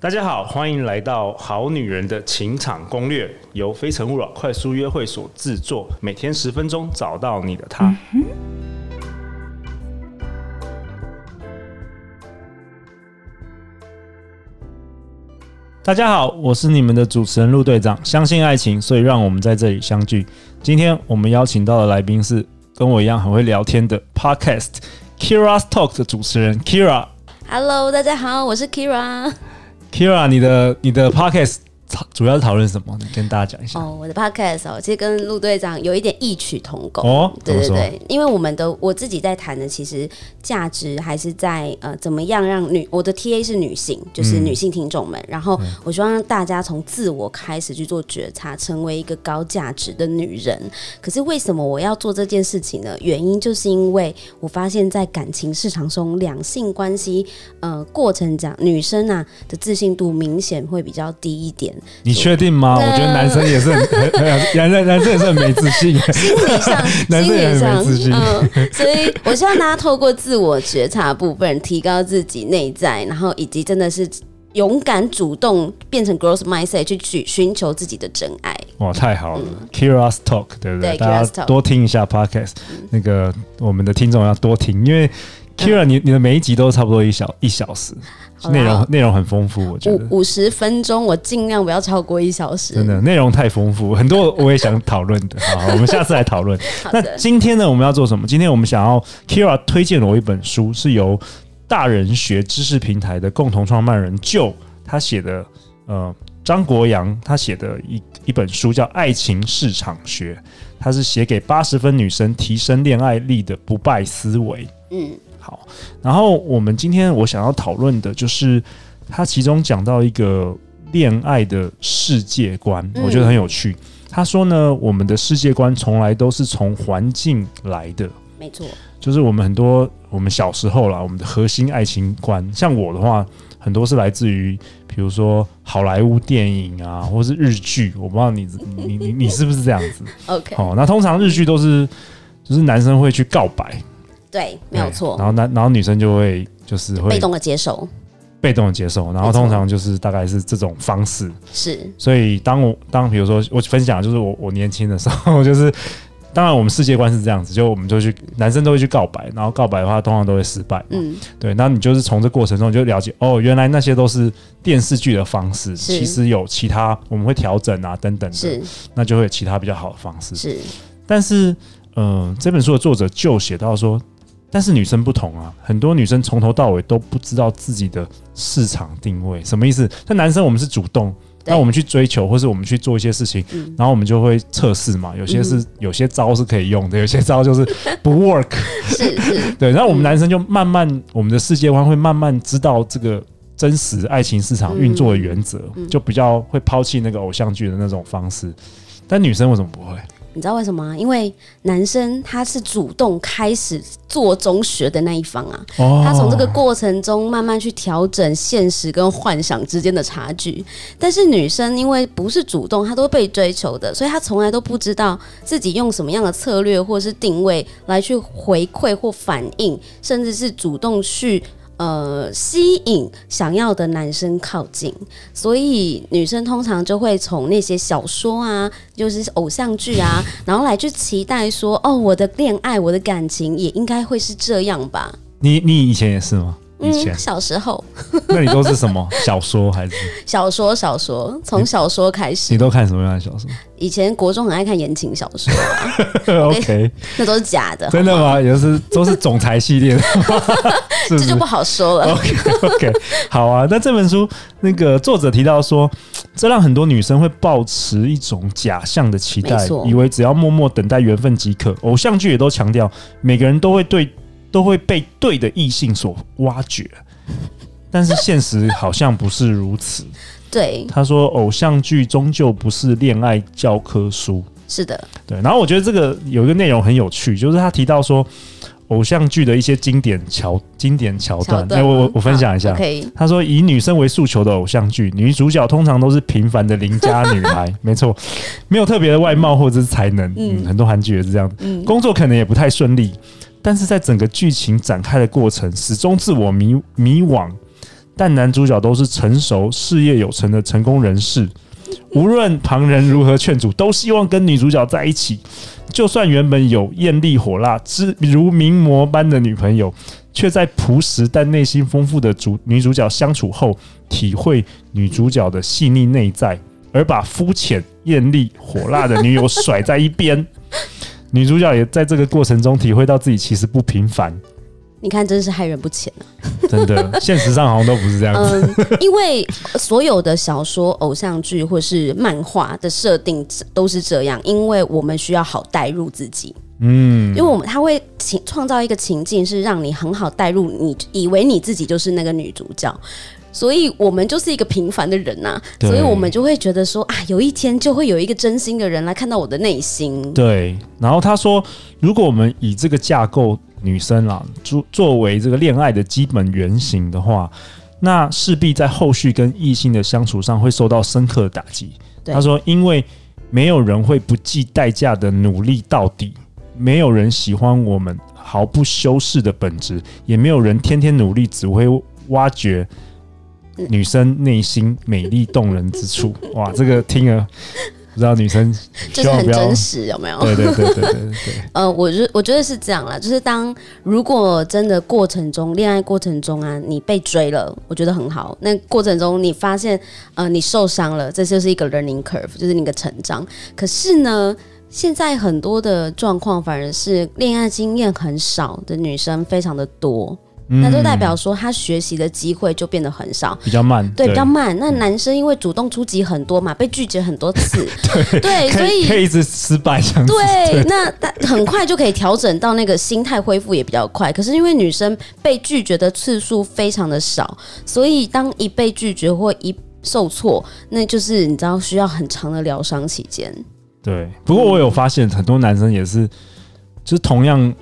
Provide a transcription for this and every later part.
大家好，欢迎来到《好女人的情场攻略》，由非诚勿扰快速约会所制作，每天十分钟，找到你的他。大家好，我是你们的主持人陆队长。相信爱情，所以让我们在这里相聚。今天我们邀请到的来宾是跟我一样很会聊天的 Podcast Kira's Talk 的主持人 Kira。Hello，大家好，我是 Kira。Kira，你的你的 Podcast。主要是讨论什么？你跟大家讲一下。哦，我的 podcast 哦，其实跟陆队长有一点异曲同工。哦，对对对，因为我们的我自己在谈的，其实价值还是在呃，怎么样让女我的 TA 是女性，就是女性听众们。嗯、然后我希望让大家从自我开始去做觉察，成为一个高价值的女人。可是为什么我要做这件事情呢？原因就是因为我发现，在感情市场中，两性关系呃过程讲，女生啊的自信度明显会比较低一点。你确定吗？我觉得男生也是很，男生男生也是很没自信，心理上，男生也很没自信。嗯，所以我希望大家透过自我觉察部分，提高自己内在，然后以及真的是勇敢主动变成 growth mindset 去去寻求自己的真爱。哇，太好了！Keira's Talk，对不对？大家多听一下 podcast，那个我们的听众要多听，因为 Keira，你你的每一集都差不多一小一小时。内容内容很丰富，我觉得五五十分钟，我尽量不要超过一小时。真的内容太丰富，很多我也想讨论的。好，好，我们下次来讨论。那今天呢，我们要做什么？今天我们想要 Keira 推荐我一本书，是由大人学知识平台的共同创办人 Joe 他写的，呃，张国阳他写的一一本书叫《爱情市场学》，他是写给八十分女生提升恋爱力的不败思维。嗯。好，然后我们今天我想要讨论的就是他其中讲到一个恋爱的世界观，我觉得很有趣。他说呢，我们的世界观从来都是从环境来的，没错，就是我们很多我们小时候啦，我们的核心爱情观，像我的话，很多是来自于比如说好莱坞电影啊，或是日剧。我不知道你你你你是不是这样子？OK，好，那通常日剧都是就是男生会去告白。对，没有错。然后男，然后女生就会就是会被动的接受，被动的接受。然后通常就是大概是这种方式。是。所以当我当比如说我分享，就是我我年轻的时候，就是当然我们世界观是这样子，就我们就去男生都会去告白，然后告白的话通常都会失败。嗯。对，那你就是从这过程中就了解哦，原来那些都是电视剧的方式，其实有其他我们会调整啊等等的，是。那就会有其他比较好的方式。是。但是，嗯、呃，这本书的作者就写到说。但是女生不同啊，很多女生从头到尾都不知道自己的市场定位，什么意思？那男生我们是主动，那我们去追求，或是我们去做一些事情，然后我们就会测试嘛，有些是有些招是可以用的，有些招就是 不 work，是是，对。然后我们男生就慢慢，我们的世界观会慢慢知道这个真实爱情市场运作的原则，就比较会抛弃那个偶像剧的那种方式。但女生为什么不会？你知道为什么吗？因为男生他是主动开始做中学的那一方啊，他从这个过程中慢慢去调整现实跟幻想之间的差距。但是女生因为不是主动，她都被追求的，所以她从来都不知道自己用什么样的策略或是定位来去回馈或反应，甚至是主动去。呃，吸引想要的男生靠近，所以女生通常就会从那些小说啊，就是偶像剧啊，然后来去期待说，哦，我的恋爱，我的感情也应该会是这样吧？你你以前也是吗？以前、嗯、小时候，那你都是什么小说还是小说？小说从小说开始，你都看什么样的小说？以前国中很爱看言情小说啊。OK，那都是假的，真的吗？也是都是总裁系列的，这就不好说了。OK OK，好啊。那这本书那个作者提到说，这让很多女生会抱持一种假象的期待，以为只要默默等待缘分即可。偶像剧也都强调，每个人都会对。都会被对的异性所挖掘，但是现实好像不是如此。对，他说，偶像剧终究不是恋爱教科书。是的，对。然后我觉得这个有一个内容很有趣，就是他提到说，偶像剧的一些经典桥、经典桥段。哎，我我我分享一下。他说，以女生为诉求的偶像剧，女主角通常都是平凡的邻家女孩，没错，没有特别的外貌或者是才能。嗯，很多韩剧也是这样。嗯，工作可能也不太顺利。但是在整个剧情展开的过程，始终自我迷迷惘，但男主角都是成熟、事业有成的成功人士。无论旁人如何劝阻，都希望跟女主角在一起。就算原本有艳丽火辣、之如名模般的女朋友，却在朴实但内心丰富的主女主角相处后，体会女主角的细腻内在，而把肤浅、艳丽、火辣的女友甩在一边。女主角也在这个过程中体会到自己其实不平凡。你看，真是害人不浅啊！真的，现实上好像都不是这样子。嗯，因为所有的小说、偶像剧或是漫画的设定都是这样，因为我们需要好代入自己。嗯，因为我们他会情创造一个情境，是让你很好带入，你以为你自己就是那个女主角。所以我们就是一个平凡的人呐、啊，所以我们就会觉得说啊，有一天就会有一个真心的人来看到我的内心。对，然后他说，如果我们以这个架构女生啊作作为这个恋爱的基本原型的话，那势必在后续跟异性的相处上会受到深刻的打击。他说，因为没有人会不计代价的努力到底，没有人喜欢我们毫不修饰的本质，也没有人天天努力只会挖掘。女生内心美丽动人之处，哇，这个听了不知道女生 就是很真实，有没有？对对对对对对。呃，我觉我觉得是这样啦，就是当如果真的过程中恋爱过程中啊，你被追了，我觉得很好。那过程中你发现呃你受伤了，这就是一个 learning curve，就是你的成长。可是呢，现在很多的状况反而是恋爱经验很少的女生非常的多。那就代表说，他学习的机会就变得很少，比较慢，对，对比较慢。那男生因为主动出击很多嘛，被拒绝很多次，对，对所以可以一直失败这样子。对，对那很快就可以调整到那个心态恢复也比较快。可是因为女生被拒绝的次数非常的少，所以当一被拒绝或一受挫，那就是你知道需要很长的疗伤期间。对，不过我有发现很多男生也是，就是同样。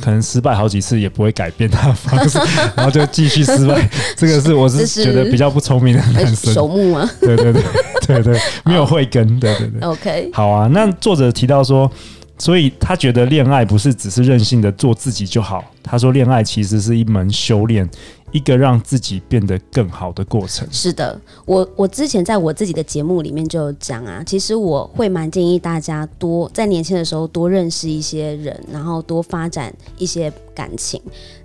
可能失败好几次也不会改变他的方式，然后就继续失败。这个是我是觉得比较不聪明的男生。守木吗？对对对对对，没有慧根。对对对。OK。好啊，那作者提到说，所以他觉得恋爱不是只是任性的做自己就好。他说，恋爱其实是一门修炼。一个让自己变得更好的过程。是的，我我之前在我自己的节目里面就有讲啊，其实我会蛮建议大家多在年轻的时候多认识一些人，然后多发展一些感情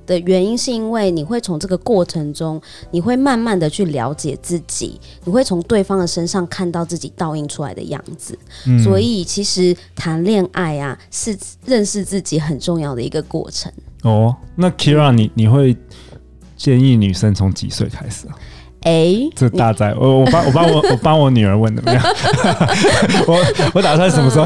的原因，是因为你会从这个过程中，你会慢慢的去了解自己，你会从对方的身上看到自己倒映出来的样子。嗯，所以其实谈恋爱啊，是认识自己很重要的一个过程。哦，那 Keira，你你会？建议女生从几岁开始啊？哎、欸，这大哉，我我帮我帮我我帮我女儿问怎么样？我我打算什么时候？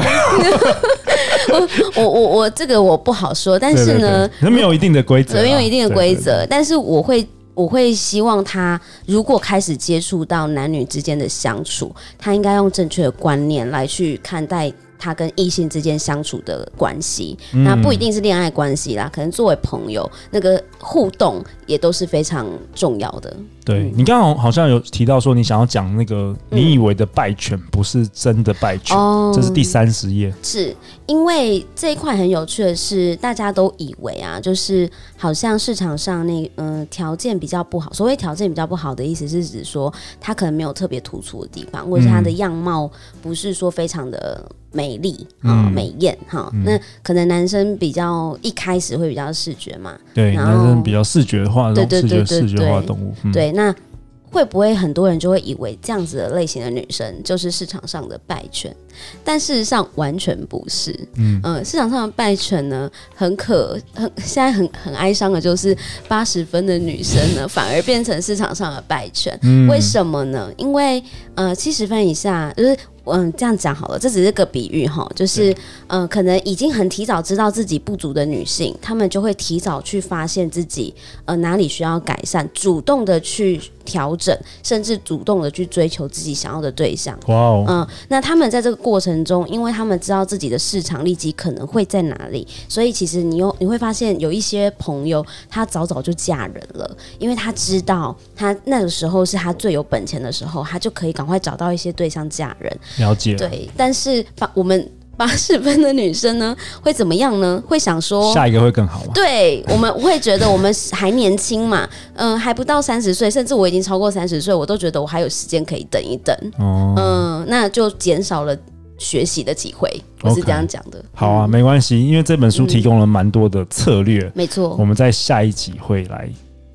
我我我我这个我不好说，但是呢，没有一定的规则，没有一定的规则。但是我会我会希望她如果开始接触到男女之间的相处，她应该用正确的观念来去看待。他跟异性之间相处的关系，那不一定是恋爱关系啦，可能作为朋友，那个互动也都是非常重要的。对，你刚刚好像有提到说，你想要讲那个你以为的败犬不是真的败犬，嗯，这是第三十页。是因为这一块很有趣的是，大家都以为啊，就是好像市场上那嗯条件比较不好，所谓条件比较不好的意思是指说他可能没有特别突出的地方，或者是他的样貌不是说非常的。美丽啊，嗯、美艳哈，嗯、那可能男生比较一开始会比较视觉嘛，对，男生比较视觉化，对对对视觉化动物，嗯、对，那会不会很多人就会以为这样子的类型的女生就是市场上的败犬？但事实上完全不是，嗯、呃、市场上的败犬呢，很可很现在很很哀伤的就是八十分的女生呢，反而变成市场上的败犬，嗯、为什么呢？因为呃七十分以下就是。嗯，这样讲好了，这只是个比喻哈，就是嗯、呃，可能已经很提早知道自己不足的女性，她们就会提早去发现自己呃哪里需要改善，主动的去调整，甚至主动的去追求自己想要的对象。哇哦，嗯，那他们在这个过程中，因为他们知道自己的市场利基可能会在哪里，所以其实你有你会发现有一些朋友，她早早就嫁人了，因为她知道她那个时候是她最有本钱的时候，她就可以赶快找到一些对象嫁人。了解，对，但是把我们八十分的女生呢，会怎么样呢？会想说下一个会更好吗？对，我们会觉得我们还年轻嘛，嗯、呃，还不到三十岁，甚至我已经超过三十岁，我都觉得我还有时间可以等一等。哦，嗯，那就减少了学习的机会。我是这样讲的。Okay. 好啊，没关系，因为这本书提供了蛮多的策略。嗯、没错，我们在下一集会来。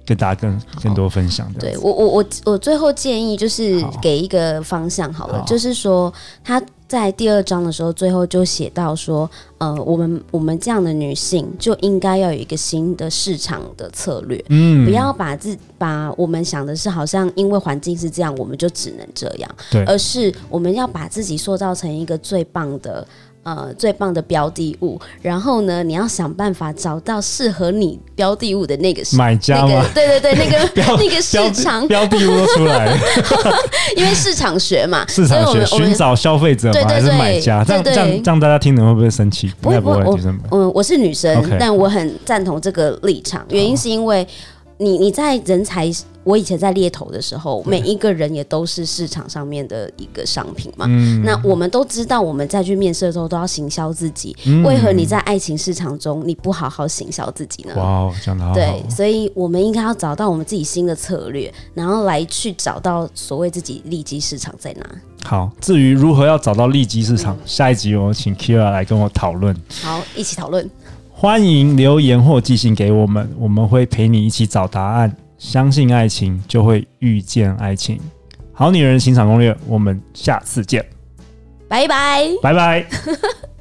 跟大家更更多分享，对我我我我最后建议就是给一个方向好了，好。就是说他在第二章的时候最后就写到说，呃，我们我们这样的女性就应该要有一个新的市场的策略，嗯，不要把自把我们想的是好像因为环境是这样，我们就只能这样，对，而是我们要把自己塑造成一个最棒的。呃，最棒的标的物，然后呢，你要想办法找到适合你标的物的那个买家吗？那个、对对对，那个 那个市场标的物都出来了，因为市场学嘛，市场学寻找消费者嘛，还是买家？这样这样这样大家听了会不会生气？不会不会，嗯，我是女生.但我很赞同这个立场，原因是因为。你你在人才，我以前在猎头的时候，每一个人也都是市场上面的一个商品嘛。嗯、那我们都知道，我们再去面试的时候都要行销自己。嗯、为何你在爱情市场中你不好好行销自己呢？哇，讲的好。对，所以我们应该要找到我们自己新的策略，然后来去找到所谓自己利基市场在哪。好，至于如何要找到利基市场，嗯、下一集我请 Keira 来跟我讨论。好，一起讨论。欢迎留言或寄信给我们，我们会陪你一起找答案。相信爱情，就会遇见爱情。好女人情场攻略，我们下次见，拜拜，拜拜。